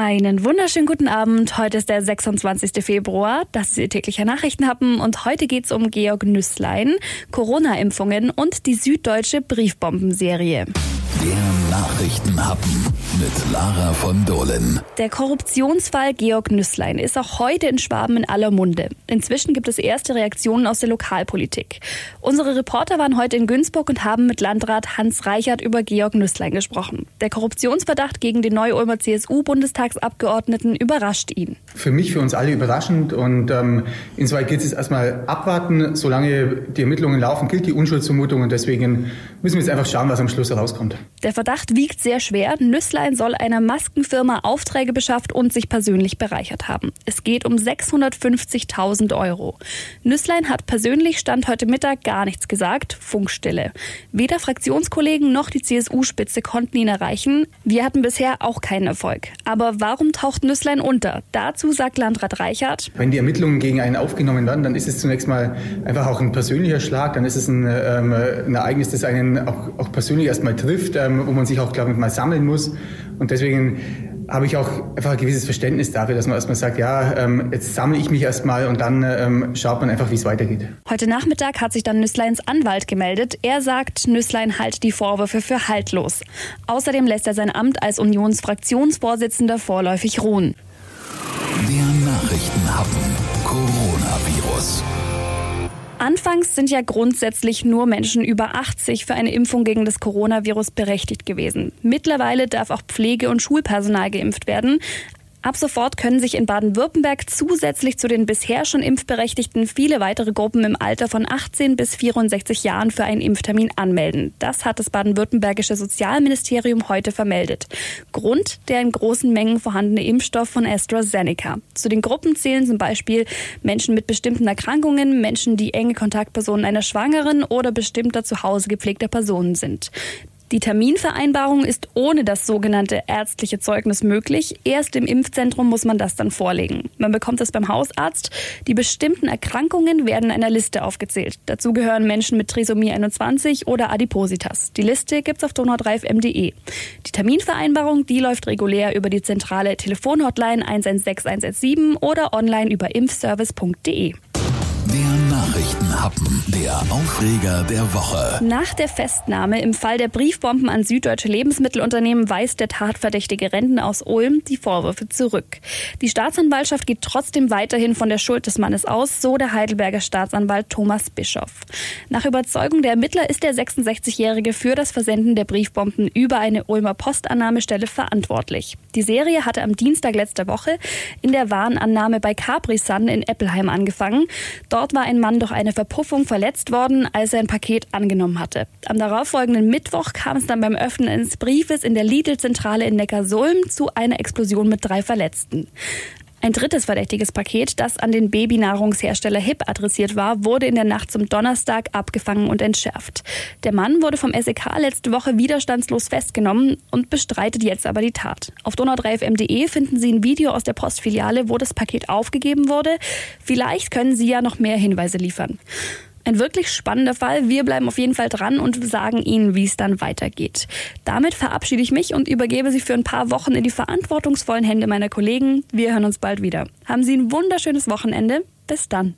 Einen wunderschönen guten Abend. Heute ist der 26. Februar. Das ist Ihr täglicher Nachrichtenhappen und heute geht es um Georg Nüsslein, Corona-Impfungen und die süddeutsche Briefbombenserie. Der Nachrichtenhappen mit Lara von Dohlen. Der Korruptionsfall Georg Nüsslein ist auch heute in Schwaben in aller Munde. Inzwischen gibt es erste Reaktionen aus der Lokalpolitik. Unsere Reporter waren heute in Günzburg und haben mit Landrat Hans Reichert über Georg Nüsslein gesprochen. Der Korruptionsverdacht gegen den Neu-Ulmer CSU-Bundestagsabgeordneten überrascht ihn. Für mich, für uns alle überraschend und ähm, insoweit gilt es erstmal abwarten. Solange die Ermittlungen laufen, gilt die Unschuldsvermutung und deswegen müssen wir jetzt einfach schauen, was am Schluss herauskommt. Der Verdacht wiegt sehr schwer. Nüsslein soll einer Maskenfirma Aufträge beschafft und sich persönlich bereichert haben. Es geht um 650.000 Euro. Nüsslein hat persönlich Stand heute Mittag gar nichts gesagt. Funkstille. Weder Fraktionskollegen noch die CSU-Spitze konnten ihn erreichen. Wir hatten bisher auch keinen Erfolg. Aber warum taucht Nüsslein unter? Dazu sagt Landrat Reichert. Wenn die Ermittlungen gegen einen aufgenommen werden, dann ist es zunächst mal einfach auch ein persönlicher Schlag. Dann ist es ein, ähm, ein Ereignis, das einen auch, auch persönlich erstmal trifft ähm, wo man sich auch, glaube ich, mal sammeln muss. Und deswegen habe ich auch einfach ein gewisses Verständnis dafür, dass man erstmal sagt, ja, ähm, jetzt sammle ich mich erstmal und dann ähm, schaut man einfach, wie es weitergeht. Heute Nachmittag hat sich dann Nüssleins Anwalt gemeldet. Er sagt, Nüsslein halt die Vorwürfe für haltlos. Außerdem lässt er sein Amt als Unionsfraktionsvorsitzender vorläufig ruhen. Der Nachrichtenhappen Coronavirus. Anfangs sind ja grundsätzlich nur Menschen über 80 für eine Impfung gegen das Coronavirus berechtigt gewesen. Mittlerweile darf auch Pflege- und Schulpersonal geimpft werden. Ab sofort können sich in Baden-Württemberg zusätzlich zu den bisher schon Impfberechtigten viele weitere Gruppen im Alter von 18 bis 64 Jahren für einen Impftermin anmelden. Das hat das baden-württembergische Sozialministerium heute vermeldet. Grund der in großen Mengen vorhandene Impfstoff von AstraZeneca. Zu den Gruppen zählen zum Beispiel Menschen mit bestimmten Erkrankungen, Menschen, die enge Kontaktpersonen einer Schwangeren oder bestimmter zu Hause gepflegter Personen sind. Die Terminvereinbarung ist ohne das sogenannte ärztliche Zeugnis möglich. Erst im Impfzentrum muss man das dann vorlegen. Man bekommt es beim Hausarzt. Die bestimmten Erkrankungen werden in einer Liste aufgezählt. Dazu gehören Menschen mit Trisomie 21 oder Adipositas. Die Liste gibt's auf donau3fm.de. Die Terminvereinbarung, die läuft regulär über die zentrale Telefonhotline 116 117 oder online über impfservice.de. Der Nachrichtenhappen, der Aufreger der Woche. Nach der Festnahme im Fall der Briefbomben an süddeutsche Lebensmittelunternehmen weist der tatverdächtige Renten aus Ulm die Vorwürfe zurück. Die Staatsanwaltschaft geht trotzdem weiterhin von der Schuld des Mannes aus, so der Heidelberger Staatsanwalt Thomas Bischoff. Nach Überzeugung der Ermittler ist der 66-Jährige für das Versenden der Briefbomben über eine Ulmer Postannahmestelle verantwortlich. Die Serie hatte am Dienstag letzter Woche in der Warenannahme bei Capri Sun in Eppelheim angefangen. Dort war ein Mann durch eine Verpuffung verletzt worden, als er ein Paket angenommen hatte. Am darauffolgenden Mittwoch kam es dann beim Öffnen eines Briefes in der Lidl-Zentrale in Neckarsulm zu einer Explosion mit drei Verletzten. Ein drittes verdächtiges Paket, das an den Babynahrungshersteller HIP adressiert war, wurde in der Nacht zum Donnerstag abgefangen und entschärft. Der Mann wurde vom SEK letzte Woche widerstandslos festgenommen und bestreitet jetzt aber die Tat. Auf donau3fm.de finden Sie ein Video aus der Postfiliale, wo das Paket aufgegeben wurde. Vielleicht können Sie ja noch mehr Hinweise liefern. Ein wirklich spannender Fall. Wir bleiben auf jeden Fall dran und sagen Ihnen, wie es dann weitergeht. Damit verabschiede ich mich und übergebe Sie für ein paar Wochen in die verantwortungsvollen Hände meiner Kollegen. Wir hören uns bald wieder. Haben Sie ein wunderschönes Wochenende. Bis dann.